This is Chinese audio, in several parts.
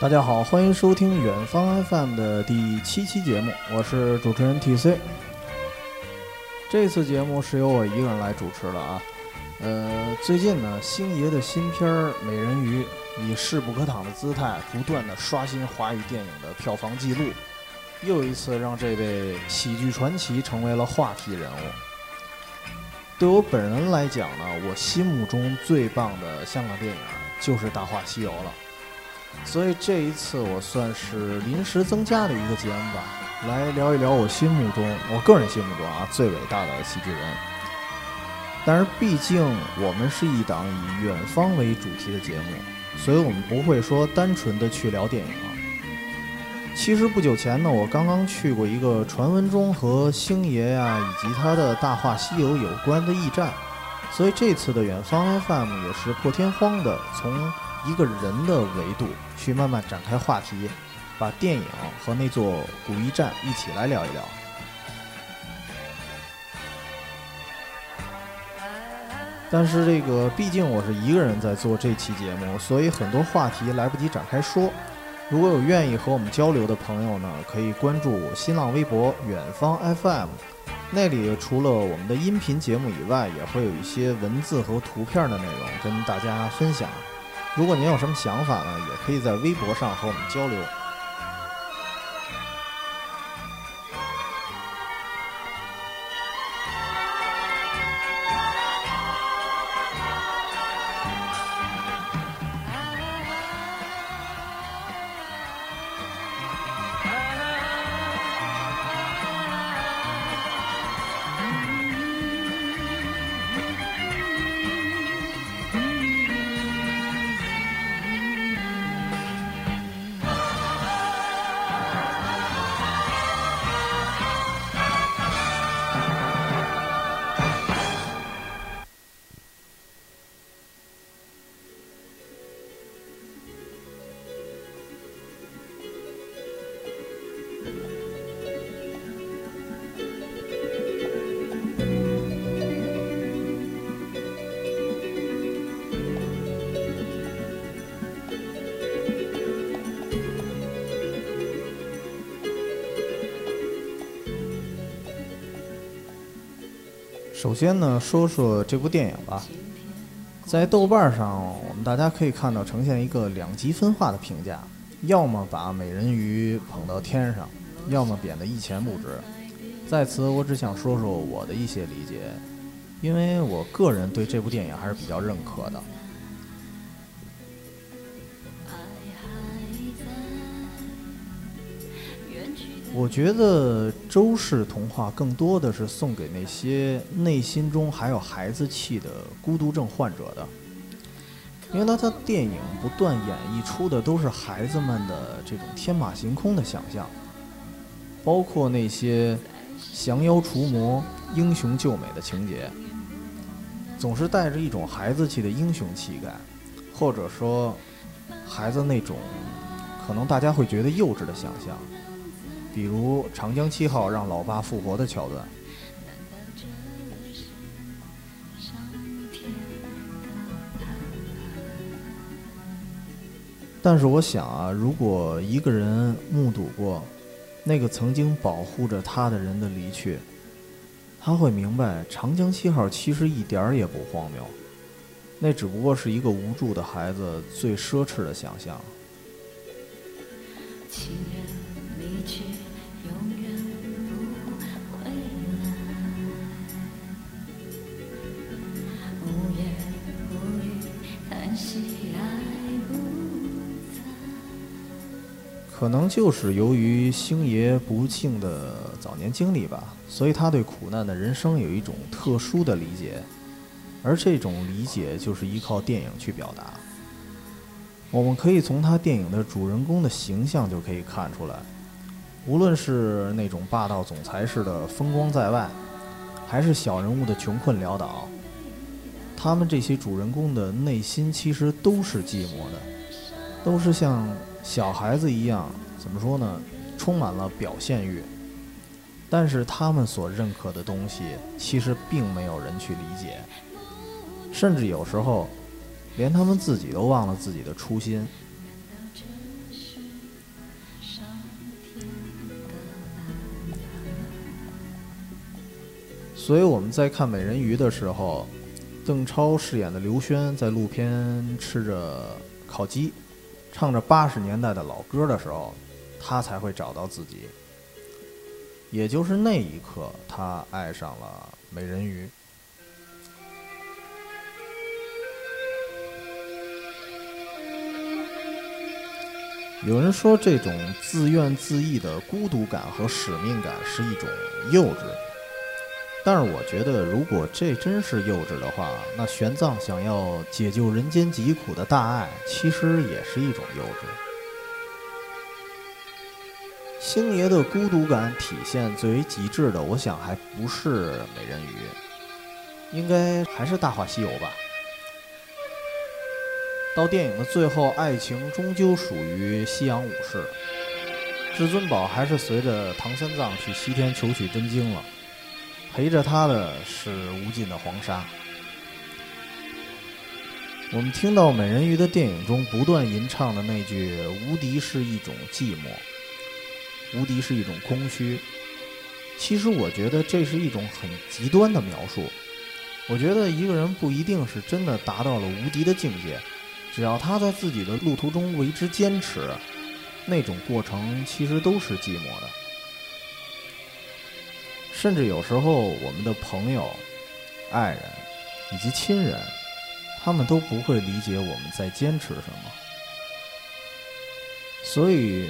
大家好，欢迎收听远方 FM 的第七期节目，我是主持人 TC。这次节目是由我一个人来主持的啊。呃，最近呢，星爷的新片儿《美人鱼》以势不可挡的姿态，不断的刷新华语电影的票房纪录，又一次让这位喜剧传奇成为了话题人物。对我本人来讲呢，我心目中最棒的香港电影就是《大话西游》了。所以这一次我算是临时增加的一个节目吧，来聊一聊我心目中，我个人心目中啊最伟大的喜剧人。但是毕竟我们是一档以远方为主题的节目，所以我们不会说单纯的去聊电影。其实不久前呢，我刚刚去过一个传闻中和星爷呀以及他的大话西游有关的驿站，所以这次的远方 FM 也是破天荒的从。一个人的维度去慢慢展开话题，把电影和那座古驿站一起来聊一聊。但是这个毕竟我是一个人在做这期节目，所以很多话题来不及展开说。如果有愿意和我们交流的朋友呢，可以关注新浪微博“远方 FM”，那里除了我们的音频节目以外，也会有一些文字和图片的内容跟大家分享。如果您有什么想法呢，也可以在微博上和我们交流。首先呢，说说这部电影吧。在豆瓣上，我们大家可以看到呈现一个两极分化的评价，要么把美人鱼捧到天上，要么贬得一钱不值。在此，我只想说说我的一些理解，因为我个人对这部电影还是比较认可的。我觉得周氏童话更多的是送给那些内心中还有孩子气的孤独症患者的，因为他的电影不断演绎出的都是孩子们的这种天马行空的想象，包括那些降妖除魔、英雄救美的情节，总是带着一种孩子气的英雄气概，或者说孩子那种可能大家会觉得幼稚的想象。比如长江七号让老爸复活的桥段，但是我想啊，如果一个人目睹过那个曾经保护着他的人的离去，他会明白长江七号其实一点儿也不荒谬，那只不过是一个无助的孩子最奢侈的想象。可能就是由于星爷不幸的早年经历吧，所以他对苦难的人生有一种特殊的理解，而这种理解就是依靠电影去表达。我们可以从他电影的主人公的形象就可以看出来，无论是那种霸道总裁式的风光在外，还是小人物的穷困潦倒，他们这些主人公的内心其实都是寂寞的，都是像。小孩子一样，怎么说呢？充满了表现欲，但是他们所认可的东西，其实并没有人去理解，甚至有时候，连他们自己都忘了自己的初心。所以我们在看《美人鱼》的时候，邓超饰演的刘轩在路边吃着烤鸡，唱着八十年代的老歌的时候，他才会找到自己。也就是那一刻，他爱上了美人鱼。有人说，这种自怨自艾的孤独感和使命感是一种幼稚。但是，我觉得，如果这真是幼稚的话，那玄奘想要解救人间疾苦的大爱，其实也是一种幼稚。星爷的孤独感体现最为极致的，我想还不是美人鱼，应该还是《大话西游》吧。到电影的最后，爱情终究属于西洋武士。至尊宝还是随着唐三藏去西天求取真经了，陪着他的是无尽的黄沙。我们听到美人鱼的电影中不断吟唱的那句“无敌是一种寂寞，无敌是一种空虚”，其实我觉得这是一种很极端的描述。我觉得一个人不一定是真的达到了无敌的境界。只要他在自己的路途中为之坚持，那种过程其实都是寂寞的。甚至有时候，我们的朋友、爱人以及亲人，他们都不会理解我们在坚持什么。所以，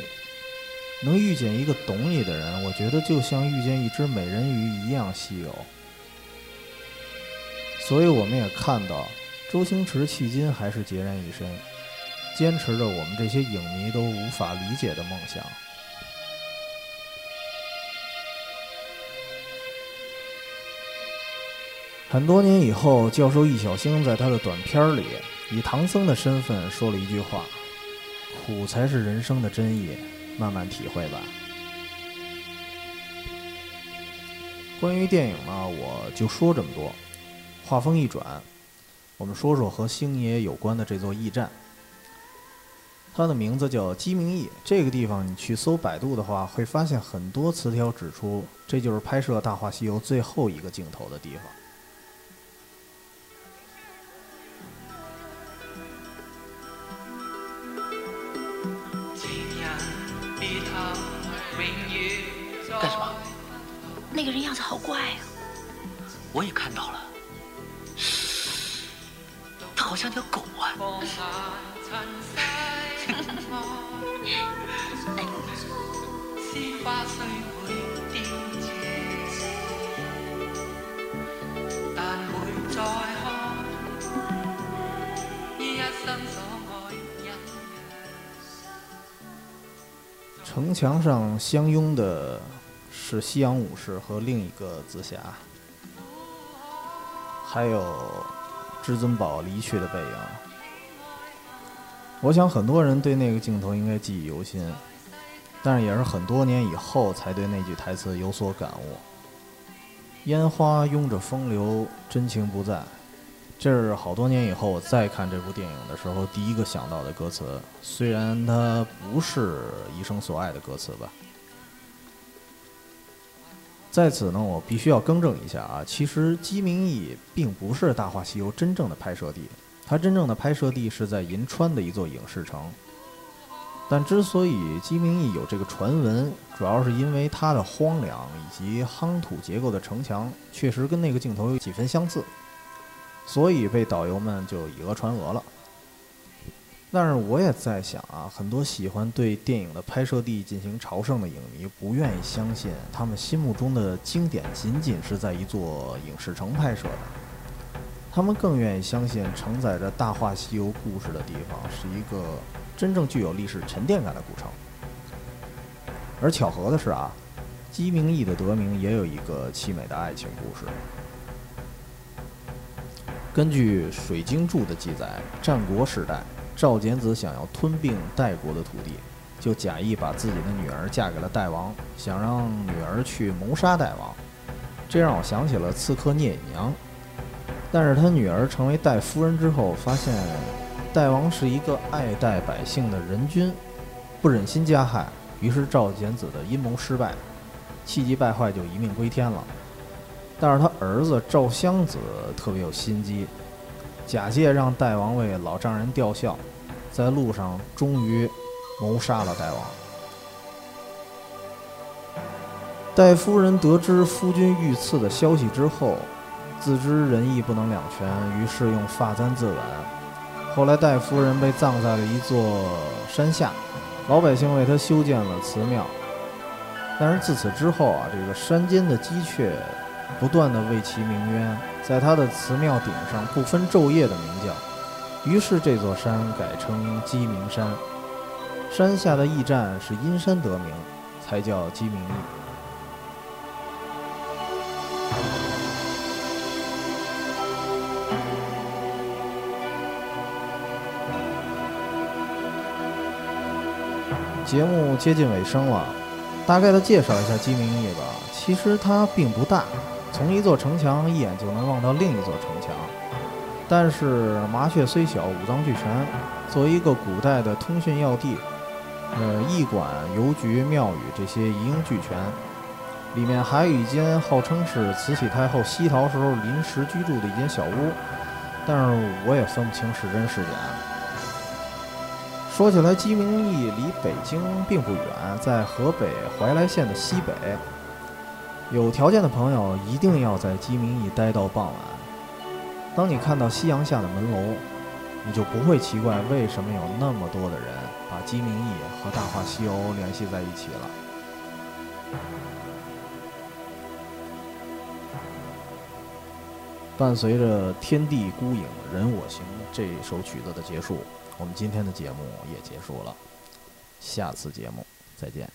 能遇见一个懂你的人，我觉得就像遇见一只美人鱼一样稀有。所以，我们也看到。周星驰迄今还是孑然一身，坚持着我们这些影迷都无法理解的梦想。很多年以后，教授易小星在他的短片里，以唐僧的身份说了一句话：“苦才是人生的真意，慢慢体会吧。”关于电影呢，我就说这么多。话锋一转。我们说说和星爷有关的这座驿站，它的名字叫鸡鸣驿。这个地方你去搜百度的话，会发现很多词条指出，这就是拍摄《大话西游》最后一个镜头的地方。好怪啊！我也看到了。好像条狗啊！城墙上相拥的是夕阳武士和另一个紫霞，还有。至尊宝离去的背影，我想很多人对那个镜头应该记忆犹新，但是也是很多年以后才对那句台词有所感悟。烟花拥着风流，真情不在。这是好多年以后我再看这部电影的时候第一个想到的歌词，虽然它不是一生所爱的歌词吧。在此呢，我必须要更正一下啊，其实鸡鸣驿并不是《大话西游》真正的拍摄地，它真正的拍摄地是在银川的一座影视城。但之所以鸡鸣驿有这个传闻，主要是因为它的荒凉以及夯土结构的城墙确实跟那个镜头有几分相似，所以被导游们就以讹传讹了。但是我也在想啊，很多喜欢对电影的拍摄地进行朝圣的影迷，不愿意相信他们心目中的经典仅仅是在一座影视城拍摄的，他们更愿意相信承载着《大话西游》故事的地方是一个真正具有历史沉淀感的古城。而巧合的是啊，鸡鸣驿的得名也有一个凄美的爱情故事。根据《水经注》的记载，战国时代。赵简子想要吞并代国的土地，就假意把自己的女儿嫁给了代王，想让女儿去谋杀代王。这让我想起了刺客聂隐娘。但是他女儿成为代夫人之后，发现代王是一个爱戴百姓的仁君，不忍心加害，于是赵简子的阴谋失败，气急败坏就一命归天了。但是他儿子赵襄子特别有心机，假借让代王为老丈人吊孝，在路上终于谋杀了代王。戴夫人得知夫君遇刺的消息之后，自知仁义不能两全，于是用发簪自刎。后来戴夫人被葬在了一座山下，老百姓为她修建了祠庙。但是自此之后啊，这个山间的鸡雀不断的为其鸣冤，在他的祠庙顶上不分昼夜的鸣叫，于是这座山改称鸡鸣山。山下的驿站是因山得名，才叫鸡鸣驿。节目接近尾声了，大概的介绍一下鸡鸣驿吧。其实它并不大，从一座城墙一眼就能望到另一座城墙。但是麻雀虽小，五脏俱全。作为一个古代的通讯要地，呃，驿馆、邮局、庙宇这些一应俱全。里面还有一间号称是慈禧太后西逃时候临时居住的一间小屋，但是我也分不清是真是假。说起来，鸡鸣驿离北京并不远，在河北怀来县的西北。有条件的朋友一定要在鸡鸣驿待到傍晚。当你看到夕阳下的门楼，你就不会奇怪为什么有那么多的人把鸡鸣驿和《大话西游》联系在一起了。伴随着“天地孤影，人我行”这首曲子的结束。我们今天的节目也结束了，下次节目再见。